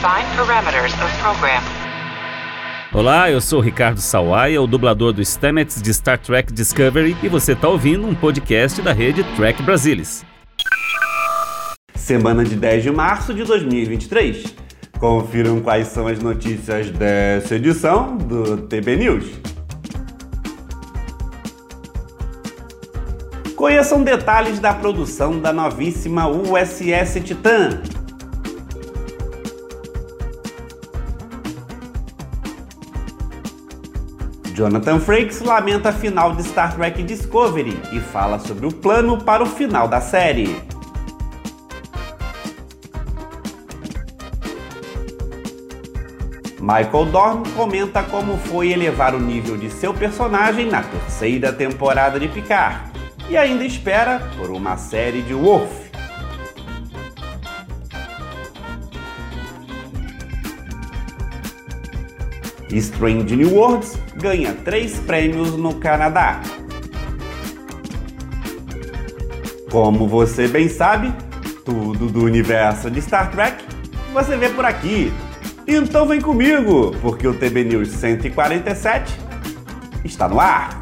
Define parameters of program. Olá, eu sou Ricardo Sawaia, o dublador do Stamets de Star Trek Discovery, e você está ouvindo um podcast da rede Trek Brasilis. Semana de 10 de março de 2023. Confiram quais são as notícias dessa edição do TB News. Conheçam detalhes da produção da novíssima USS Titan. Jonathan Frakes lamenta a final de Star Trek Discovery e fala sobre o plano para o final da série. Michael Dorn comenta como foi elevar o nível de seu personagem na terceira temporada de Picard e ainda espera por uma série de Wolf. Strange New Worlds ganha três prêmios no Canadá. Como você bem sabe, tudo do universo de Star Trek você vê por aqui. Então vem comigo, porque o TB News 147 está no ar.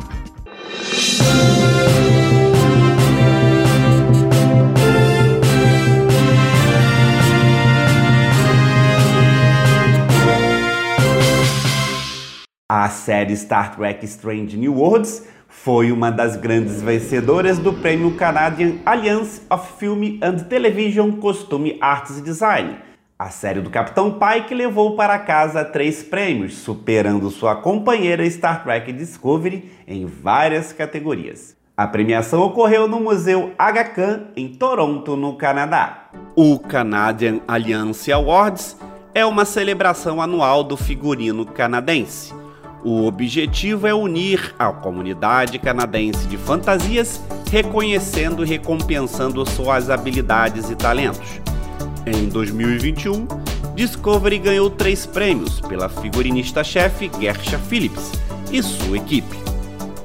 A série Star Trek Strange New Worlds foi uma das grandes vencedoras do prêmio Canadian Alliance of Film and Television Costume Arts Design. A série do Capitão Pike levou para casa três prêmios, superando sua companheira Star Trek Discovery em várias categorias. A premiação ocorreu no Museu Aga Khan, em Toronto, no Canadá. O Canadian Alliance Awards é uma celebração anual do figurino canadense. O objetivo é unir a comunidade canadense de fantasias, reconhecendo e recompensando suas habilidades e talentos. Em 2021, Discovery ganhou três prêmios pela figurinista-chefe Gersha Phillips e sua equipe.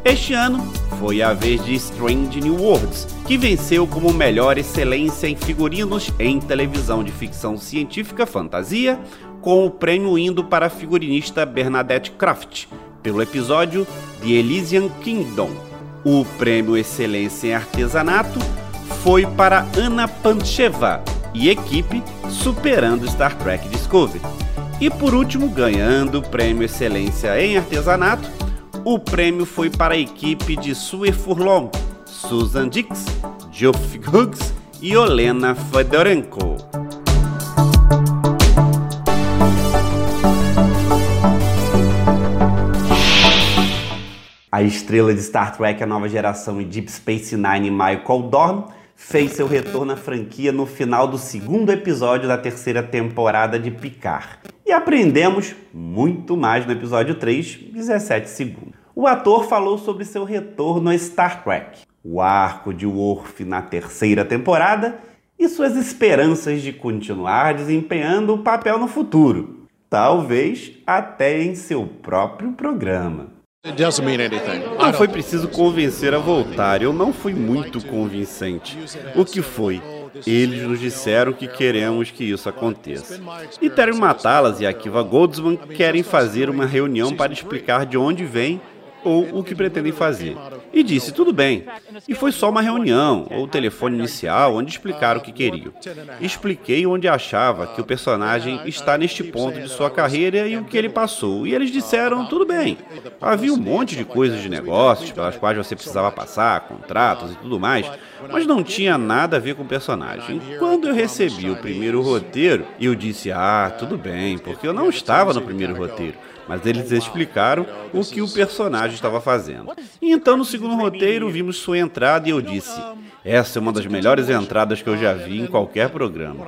Este ano foi a vez de Strange New Worlds, que venceu como melhor excelência em figurinos em televisão de ficção científica fantasia, com o prêmio indo para a figurinista Bernadette Croft, pelo episódio The Elysian Kingdom. O prêmio Excelência em Artesanato foi para Ana Pancheva e equipe superando Star Trek Discovery. E por último, ganhando o prêmio Excelência em Artesanato, o prêmio foi para a equipe de Sue Furlong, Susan Dix, Geoff Hughes e Olena Fedorenko. A estrela de Star Trek A Nova Geração e Deep Space Nine, Michael Dorn, fez seu retorno à franquia no final do segundo episódio da terceira temporada de Picard. E aprendemos muito mais no episódio 3, 17 segundos. O ator falou sobre seu retorno a Star Trek, o arco de Worf na terceira temporada e suas esperanças de continuar desempenhando o papel no futuro, talvez até em seu próprio programa. Não foi preciso convencer a voltar, eu não fui muito convincente. O que foi? Eles nos disseram que queremos que isso aconteça. E Terry Matalas e Akiva Goldsman querem fazer uma reunião para explicar de onde vem ou o que pretendem fazer. E disse tudo bem. E foi só uma reunião ou telefone inicial onde explicaram o que queriam. Expliquei onde achava que o personagem está neste ponto de sua carreira e o que ele passou. E eles disseram tudo bem. Havia um monte de coisas de negócios pelas quais você precisava passar, contratos e tudo mais, mas não tinha nada a ver com o personagem. Quando eu recebi o primeiro roteiro, eu disse: "Ah, tudo bem", porque eu não estava no primeiro roteiro mas eles explicaram o que o personagem estava fazendo. E então, no segundo roteiro, vimos sua entrada e eu disse: essa é uma das melhores entradas que eu já vi em qualquer programa.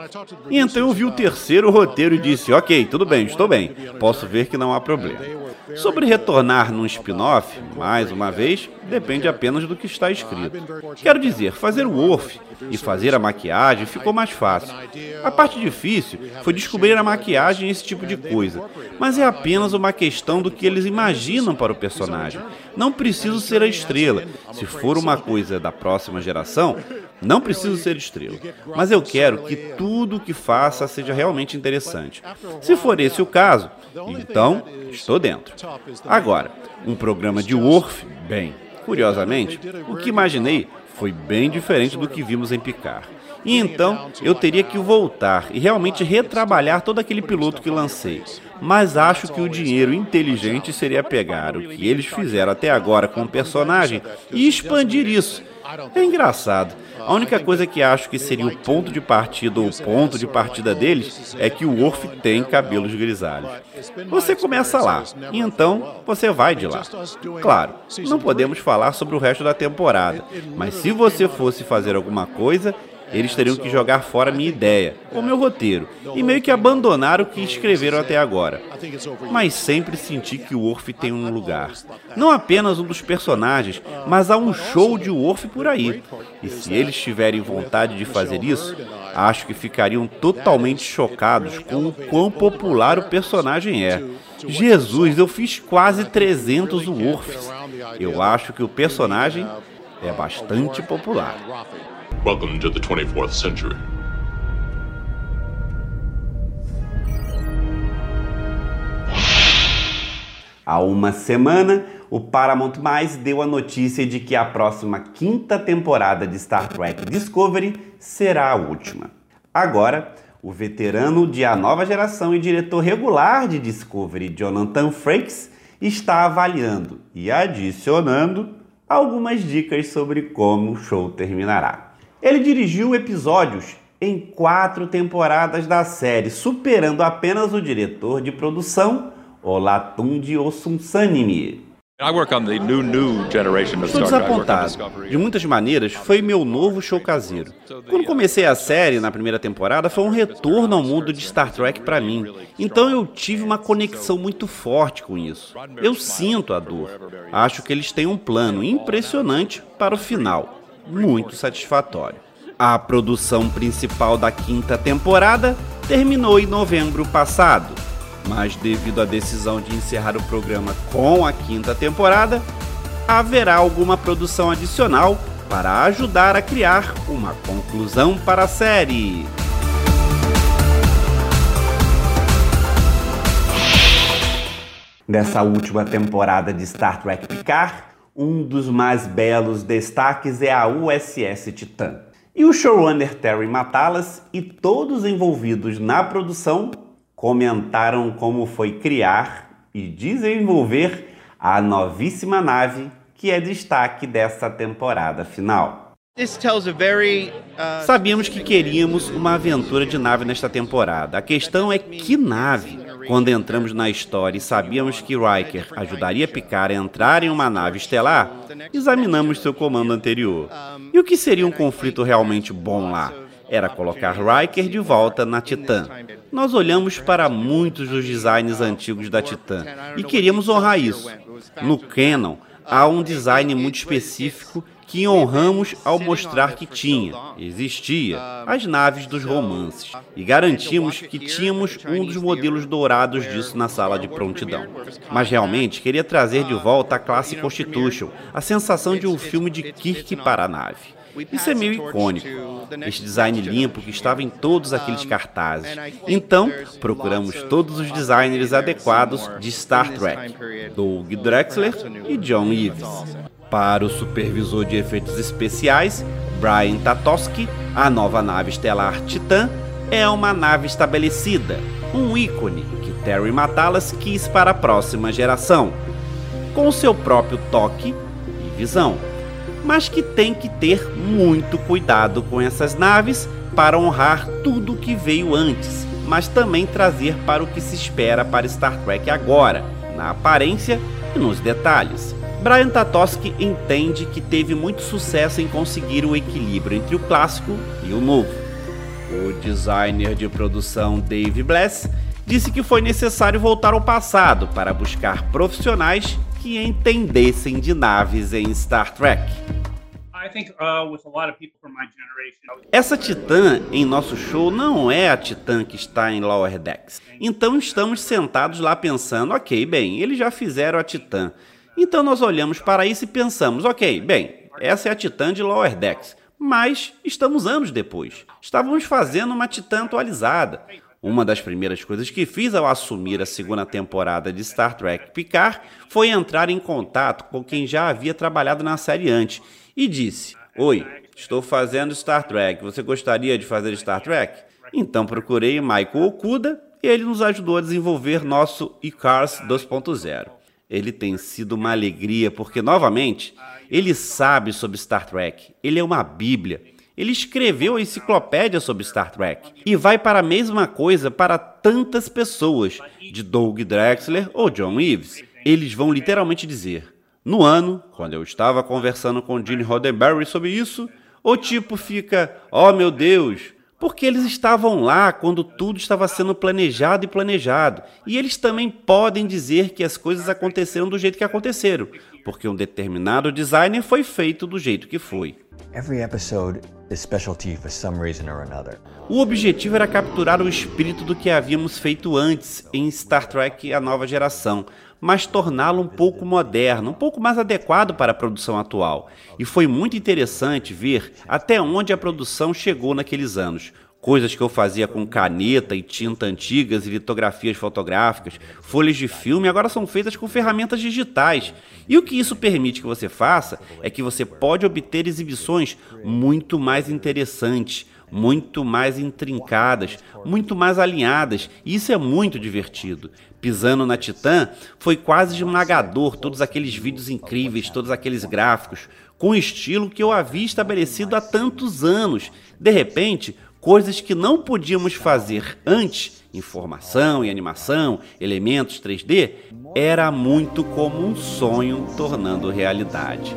E então eu vi o terceiro roteiro e disse: ok, tudo bem, estou bem, posso ver que não há problema. Sobre retornar num spin-off, mais uma vez, depende apenas do que está escrito. Quero dizer, fazer o Worf e fazer a maquiagem ficou mais fácil. A parte difícil foi descobrir a maquiagem e esse tipo de coisa, mas é apenas uma questão do que eles imaginam para o personagem. Não preciso ser a estrela. Se for uma coisa da próxima geração, Não preciso ser estrela, mas eu quero que tudo o que faça seja realmente interessante. Se for esse o caso, então estou dentro. Agora, um programa de Worf, bem, curiosamente, o que imaginei foi bem diferente do que vimos em Picard. E então eu teria que voltar e realmente retrabalhar todo aquele piloto que lancei. Mas acho que o dinheiro inteligente seria pegar o que eles fizeram até agora com o personagem e expandir isso. É engraçado. A única coisa que acho que seria o ponto de partida ou o ponto de partida deles é que o Worf tem cabelos grisalhos. Você começa lá, e então você vai de lá. Claro, não podemos falar sobre o resto da temporada, mas se você fosse fazer alguma coisa, eles teriam que jogar fora minha ideia, o meu roteiro, e meio que abandonar o que escreveram até agora. Mas sempre senti que o Worf tem um lugar. Não apenas um dos personagens, mas há um show de Worf por aí. E se eles tiverem vontade de fazer isso, acho que ficariam totalmente chocados com o quão popular o personagem é. Jesus, eu fiz quase 300 Worfs. Eu acho que o personagem é bastante popular. Welcome to the 24th century. Há uma semana, o Paramount Mais deu a notícia de que a próxima quinta temporada de Star Trek Discovery será a última. Agora, o veterano de A Nova Geração e diretor regular de Discovery, Jonathan Frakes, está avaliando e adicionando algumas dicas sobre como o show terminará. Ele dirigiu episódios em quatro temporadas da série, superando apenas o diretor de produção, Olatunji Osunsanimi. Estou desapontado. De muitas maneiras, foi meu novo show caseiro. Quando comecei a série na primeira temporada, foi um retorno ao mundo de Star Trek para mim. Então eu tive uma conexão muito forte com isso. Eu sinto a dor. Acho que eles têm um plano impressionante para o final muito satisfatório. A produção principal da quinta temporada terminou em novembro passado, mas devido à decisão de encerrar o programa com a quinta temporada, haverá alguma produção adicional para ajudar a criar uma conclusão para a série. Nessa última temporada de Star Trek Picard, um dos mais belos destaques é a USS Titan. E o showrunner Terry Matalas e todos envolvidos na produção comentaram como foi criar e desenvolver a novíssima nave que é destaque dessa temporada final. Uh, Sabíamos que queríamos uma aventura de nave nesta temporada. A questão é que nave? Quando entramos na história e sabíamos que Riker ajudaria Picard a entrar em uma nave estelar, examinamos seu comando anterior. E o que seria um conflito realmente bom lá? Era colocar Riker de volta na Titã. Nós olhamos para muitos dos designs antigos da Titã e queríamos honrar isso. No Canon, há um design muito específico que honramos ao mostrar que tinha, existia, as naves dos romances, e garantimos que tínhamos um dos modelos dourados disso na sala de prontidão. Mas realmente queria trazer de volta a classe Constitution, a sensação de um filme de Kirk para a nave. Isso é meio icônico, este design limpo que estava em todos aqueles cartazes. Então, procuramos todos os designers adequados de Star Trek, Doug Drexler e John Eves. Para o supervisor de efeitos especiais, Brian Tatoski, a nova nave estelar Titan é uma nave estabelecida, um ícone que Terry Matalas quis para a próxima geração, com seu próprio toque e visão, mas que tem que ter muito cuidado com essas naves para honrar tudo o que veio antes, mas também trazer para o que se espera para Star Trek agora, na aparência e nos detalhes. Brian Tatoski entende que teve muito sucesso em conseguir o equilíbrio entre o clássico e o novo. O designer de produção Dave Bless disse que foi necessário voltar ao passado para buscar profissionais que entendessem de naves em Star Trek. Uh, Essa Titã em nosso show não é a Titã que está em Lower Decks. Então estamos sentados lá pensando, ok, bem, eles já fizeram a Titã. Então nós olhamos para isso e pensamos, ok, bem, essa é a Titã de Lower Decks, mas estamos anos depois. Estávamos fazendo uma Titã atualizada. Uma das primeiras coisas que fiz ao assumir a segunda temporada de Star Trek Picard foi entrar em contato com quem já havia trabalhado na série antes e disse: Oi, estou fazendo Star Trek, você gostaria de fazer Star Trek? Então procurei Michael Okuda e ele nos ajudou a desenvolver nosso Icars 2.0. Ele tem sido uma alegria porque, novamente, ele sabe sobre Star Trek, ele é uma bíblia ele escreveu a enciclopédia sobre Star Trek e vai para a mesma coisa para tantas pessoas, de Doug Drexler ou John Eves. Eles vão literalmente dizer: No ano, quando eu estava conversando com Gene Roddenberry sobre isso, o tipo fica: Oh meu Deus, porque eles estavam lá quando tudo estava sendo planejado e planejado. E eles também podem dizer que as coisas aconteceram do jeito que aconteceram, porque um determinado designer foi feito do jeito que foi. Every episode O objetivo era capturar o espírito do que havíamos feito antes em Star Trek A Nova Geração, mas torná-lo um pouco moderno, um pouco mais adequado para a produção atual. E foi muito interessante ver até onde a produção chegou naqueles anos coisas que eu fazia com caneta e tinta antigas e litografias fotográficas, folhas de filme, agora são feitas com ferramentas digitais. E o que isso permite que você faça é que você pode obter exibições muito mais interessantes, muito mais intrincadas, muito mais alinhadas, e isso é muito divertido. Pisando na Titã, foi quase esmagador todos aqueles vídeos incríveis, todos aqueles gráficos, com o estilo que eu havia estabelecido há tantos anos. De repente, coisas que não podíamos fazer antes, informação e animação, elementos 3D, era muito como um sonho tornando realidade.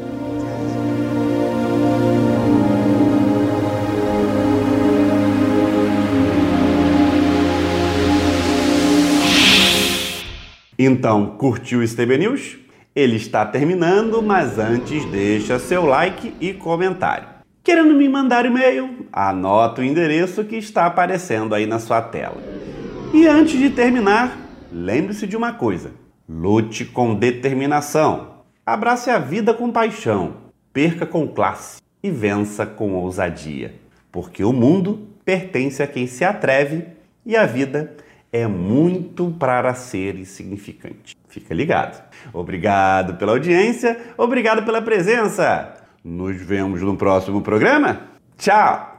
Então, curtiu o STB News? Ele está terminando, mas antes deixa seu like e comentário. Querendo me mandar e-mail? Anota o endereço que está aparecendo aí na sua tela. E antes de terminar, lembre-se de uma coisa: lute com determinação, abrace a vida com paixão, perca com classe e vença com ousadia. Porque o mundo pertence a quem se atreve e a vida é muito para ser insignificante. Fica ligado. Obrigado pela audiência, obrigado pela presença. Nos vemos no próximo programa. Tchau!